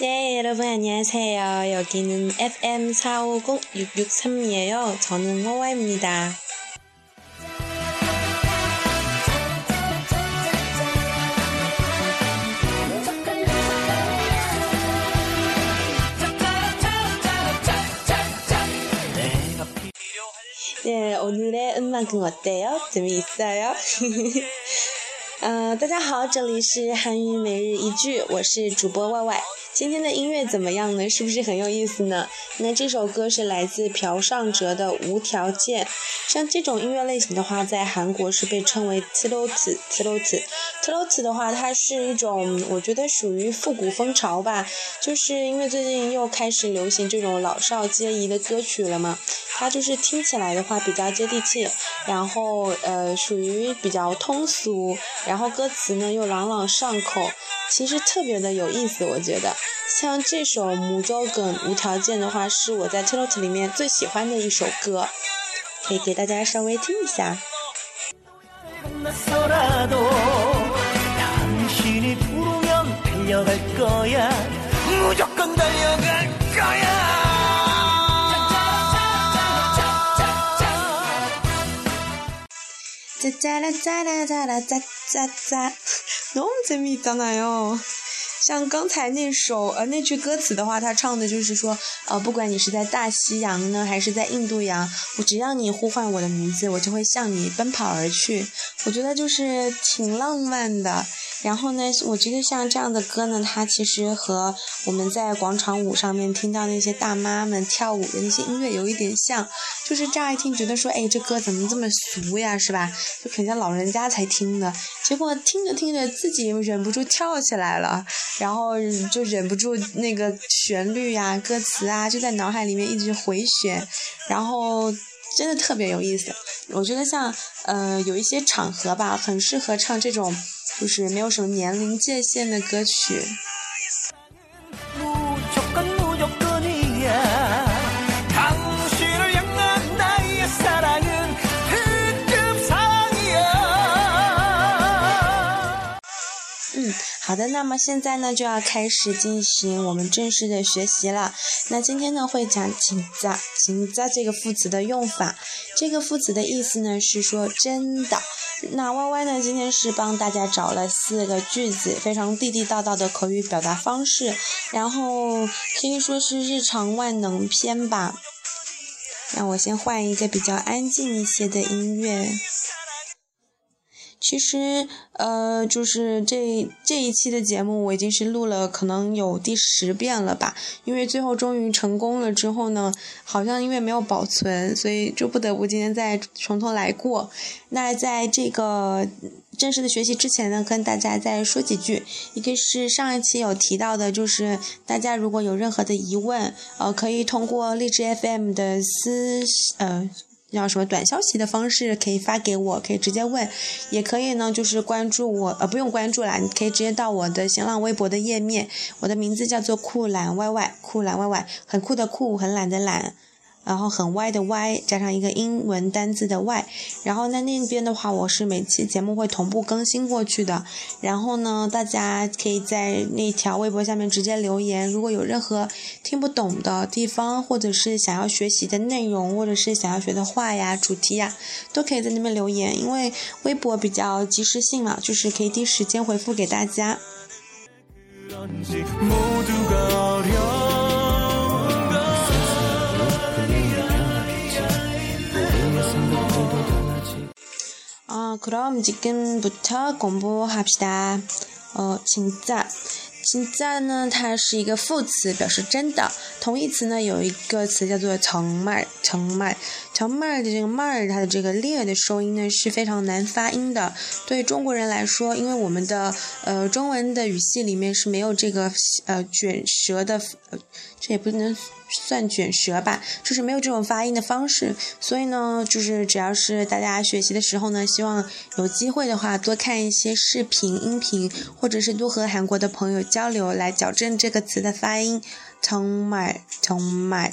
네, 여러분 안녕하세요. 여기는 FM 450-663이에요. 저는 허와입니다. 네, 오늘의 음악은 어때요? 재미있어요? 呃，大家好，这里是韩语每日一句，我是主播 Y Y。 今天的音乐怎么样呢？是不是很有意思呢？那这首歌是来自朴尚哲的《无条件》。像这种音乐类型的话，在韩国是被称为 t l o t t l o t t l o t 的话，它是一种我觉得属于复古风潮吧。就是因为最近又开始流行这种老少皆宜的歌曲了嘛，它就是听起来的话比较接地气，然后呃属于比较通俗，然后歌词呢又朗朗上口，其实特别的有意思，我觉得。像这首《母周梗无条件》的话，是我在 t l o t 里面最喜欢的一首歌，可以给大家稍微听一下。짜짜라짜라짜라짜짜짜 너무재미있잖아요 像刚才那首呃那句歌词的话，他唱的就是说，呃，不管你是在大西洋呢，还是在印度洋，我只要你呼唤我的名字，我就会向你奔跑而去。我觉得就是挺浪漫的。然后呢，我觉得像这样的歌呢，它其实和我们在广场舞上面听到那些大妈们跳舞的那些音乐有一点像，就是乍一听觉得说，哎，这歌怎么这么俗呀，是吧？就肯定老人家才听的。结果听着听着，自己忍不住跳起来了，然后就忍不住那个旋律呀、歌词啊，就在脑海里面一直回旋，然后真的特别有意思。我觉得像呃有一些场合吧，很适合唱这种。就是没有什么年龄界限的歌曲。好的，那么现在呢就要开始进行我们正式的学习了。那今天呢会讲“请在”“请在”这个副词的用法。这个副词的意思呢是说真的。那 Y Y 呢？今天是帮大家找了四个句子，非常地地道道的口语表达方式，然后可以说是日常万能篇吧。那我先换一个比较安静一些的音乐。其实，呃，就是这这一期的节目，我已经是录了，可能有第十遍了吧。因为最后终于成功了之后呢，好像因为没有保存，所以就不得不今天再从头来过。那在这个正式的学习之前呢，跟大家再说几句。一个是上一期有提到的，就是大家如果有任何的疑问，呃，可以通过荔枝 FM 的私，呃。叫什么短消息的方式可以发给我，可以直接问，也可以呢，就是关注我，呃，不用关注啦，你可以直接到我的新浪微博的页面，我的名字叫做酷懒 yy，酷懒 yy，很酷的酷，很懒的懒。然后很歪的歪，加上一个英文单字的 y，然后那那边的话，我是每期节目会同步更新过去的。然后呢，大家可以在那条微博下面直接留言，如果有任何听不懂的地方，或者是想要学习的内容，或者是想要学的话呀、主题呀，都可以在那边留言，因为微博比较及时性嘛，就是可以第一时间回复给大家。그럼지금부터공부합시 다。 哦，진짜现在呢，它是一个副词，表示真的。同义词呢，有一个词叫做정말 정말 정말的这个 mar，它的这个烈的收音呢是非常难发音的。对中国人来说，因为我们的呃中文的语系里面是没有这个呃卷舌的，这也不能算卷舌吧，就是没有这种发音的方式。所以呢，就是只要是大家学习的时候呢，希望有机会的话多看一些视频、音频，或者是多和韩国的朋友。交流来矫正这个词的发音，정말정 말。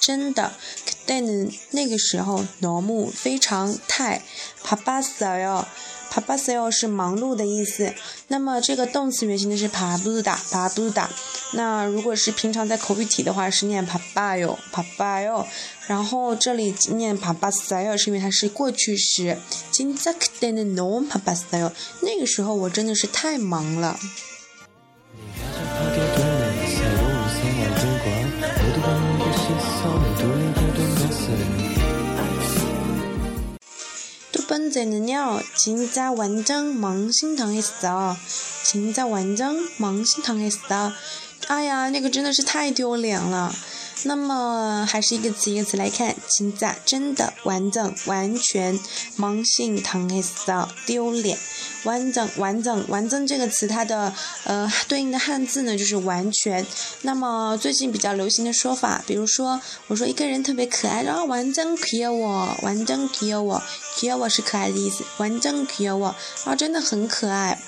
真的。但那个时候农木非常太 pabasio pabasio 是忙碌的意思。那么这个动词原型呢是 pablo 哒哒那如果是平常在口语题的话是念 paba 哟 pablo 然后这里念 pabasio 是因为它是过去时今早 candy no せよ那个时候我真的是太忙了。두 번째는요, 진짜 완전 망신당했어. 진짜 완전 망신당했어. 哎呀，那个真的是太丢脸了。 那么还是一个词一个词来看，진짜真的完整完全，망신당했어丢脸，完整完整完整这个词它的呃对应的汉字呢就是完全。那么最近比较流行的说法，比如说我说一个人特别可爱，然后완전귀여 워， 완전귀여 워， 귀여워是可爱的意思，완전귀여 워， 啊真的很可爱。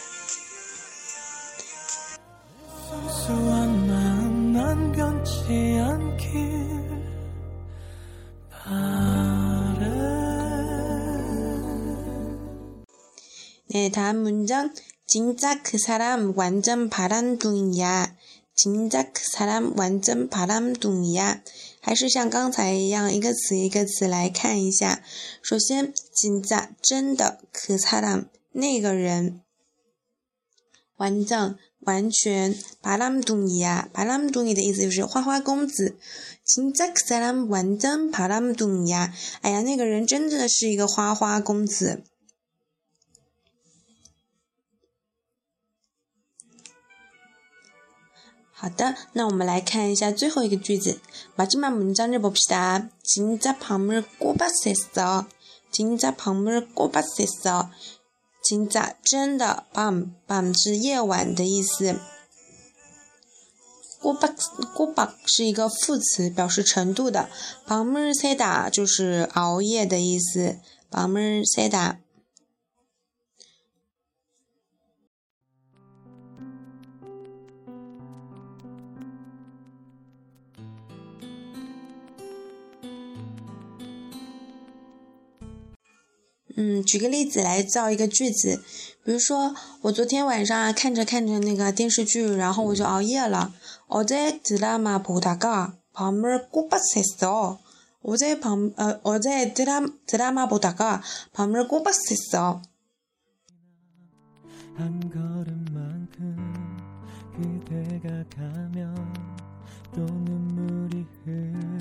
네 다음 문장 진짜 그 사람 완전 바람둥이야. 진짜 그 사람 완전 바람둥이야. 还是像刚才一样，一个词一个词来看一下。首先， 진짜 真的，그 사람 那个人，완전完全 바람둥이야. 바람둥이 的意思就是花花公子。 진짜 그 사람 완전 바람둥이야. 哎呀，那个人真的是一个花花公子。 好的，那我们来看一下最后一个句子。마지막문장을봅시다진짜밤을꼬박샜어진짜밤을꼬박샜어진짜真的밤밤是夜晚的意思。꼬박꼬박是一个副词，表示程度的。밤을새다就是熬夜的意思。밤을새 다。 嗯，举个例子来造一个句子，比如说我昨天晚上啊看着看着那个电视剧，然后我就熬夜了。어제드라마보다가밤을꼬박샜어어제밤어어제드라드라마보다가밤을꼬박샜어한걸음만큼그대가가면또눈물이흘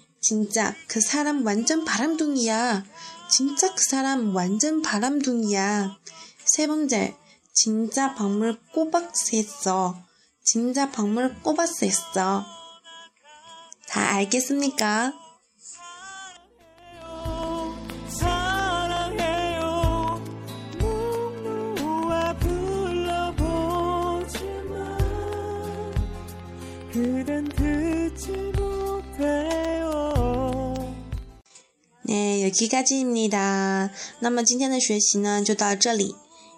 진짜 그 사람 완전 바람둥이야. 진짜 그 사람 완전 바람둥이야. 세 번째, 진짜 박물 꼬박 셌어. 진짜 박물 꼬박 셌어. 다 알겠습니까? 哎，有几个字你的。那么今天的学习呢，就到这里。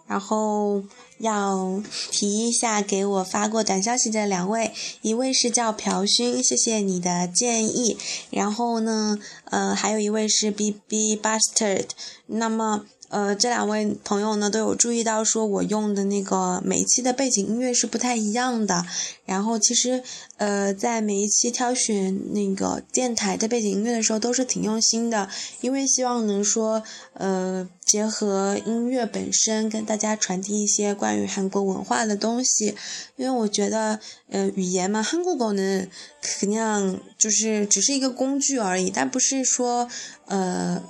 然后要提一下给我发过短消息的两位，一位是叫朴勋，谢谢你的建议。然后呢，呃，还有一位是 B B Bastard。那么。呃，这两位朋友呢都有注意到，说我用的那个每一期的背景音乐是不太一样的。然后其实，呃，在每一期挑选那个电台的背景音乐的时候，都是挺用心的，因为希望能说，呃。结合音乐本身，跟大家传递一些关于韩国文化的东西。因为我觉得，呃，语言嘛，韩国狗呢，肯定就是只是一个工具而已，但不是说，呃，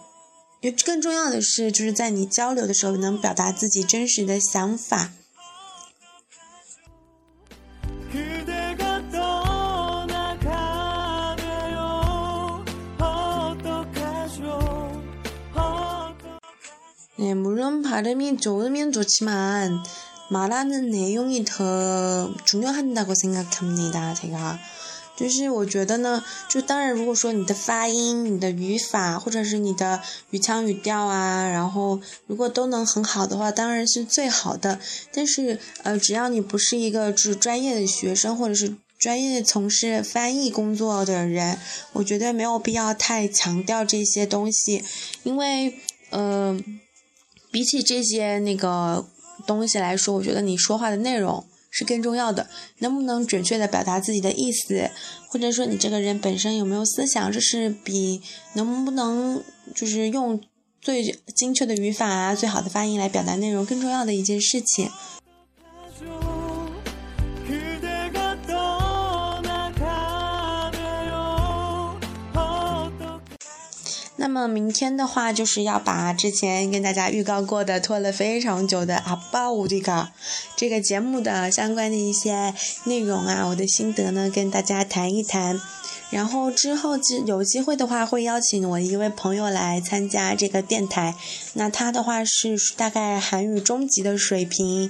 因为更重要的是，就是在你交流的时候能表达自己真实的想法。네물론발음이좋으면좋지만말하는내용이더중요한다고생각합니다 제가 就是我觉得呢，就当然如果说你的发音、你的语法，或者是你的语腔语调啊，然后如果都能很好的话，当然是最好的。但是呃，只要你不是一个就是专业的学生，或者是专业从事翻译工作的人，我觉得没有必要太强调这些东西，因为嗯。比起这些那个东西来说，我觉得你说话的内容是更重要的。能不能准确的表达自己的意思，或者说你这个人本身有没有思想，这是比能不能就是用最精确的语法啊、最好的发音来表达内容更重要的一件事情。那么明天的话，就是要把之前跟大家预告过的拖了非常久的阿巴乌这个这个节目的相关的一些内容啊，我的心得呢，跟大家谈一谈。然后之后机有机会的话，会邀请我一位朋友来参加这个电台。那他的话是大概韩语中级的水平，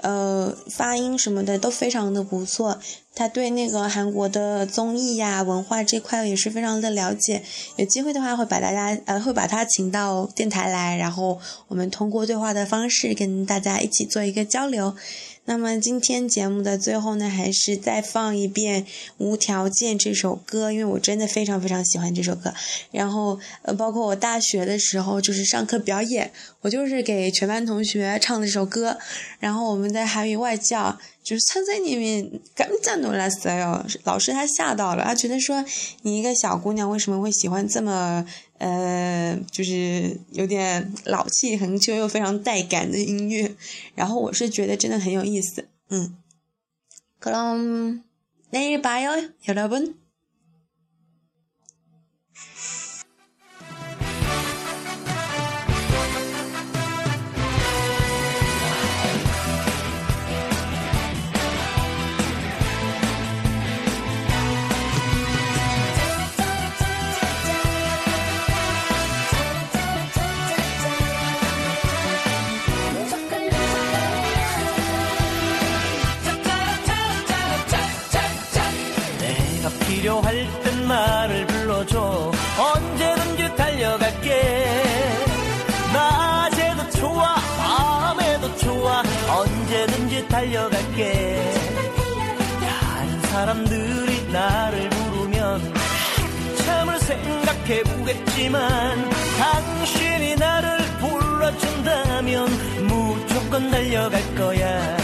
呃，发音什么的都非常的不错。他对那个韩国的综艺呀、文化这块也是非常的了解。有机会的话，会把大家呃会把他请到电台来，然后我们通过对话的方式跟大家一起做一个交流。那么今天节目的最后呢，还是再放一遍《无条件》这首歌，因为我真的非常非常喜欢这首歌。然后呃，包括我大学的时候，就是上课表演，我就是给全班同学唱的这首歌。然后我们在韩语外教，就是参赛里面刚站到了噻哟，老师他吓到了，他觉得说你一个小姑娘为什么会喜欢这么。呃，就是有点老气横秋又非常带感的音乐，然后我是觉得真的很有意思，嗯。그럼내일봐요여러분 사람들이 나를 부르면 참을 생각해 보겠지만 당신이 나를 불러준다면 무조건 달려갈 거야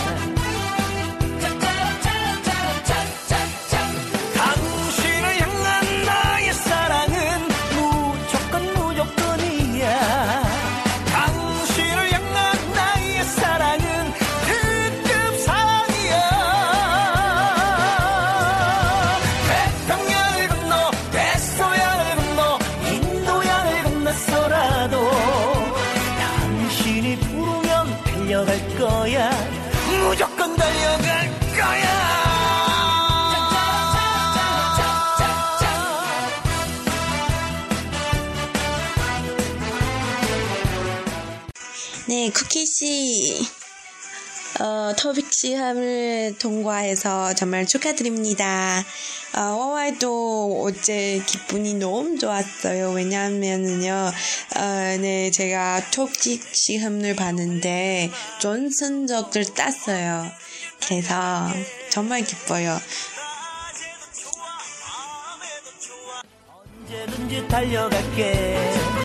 네, 쿠키씨, 어, 터빅 시험을 통과해서 정말 축하드립니다. 어, 와와이도 어제 기분이 너무 좋았어요. 왜냐하면은요, 어, 네, 제가 토픽 시험을 봤는데, 전선적을 땄어요. 그래서 정말 기뻐요. 언제든지 달려갈게.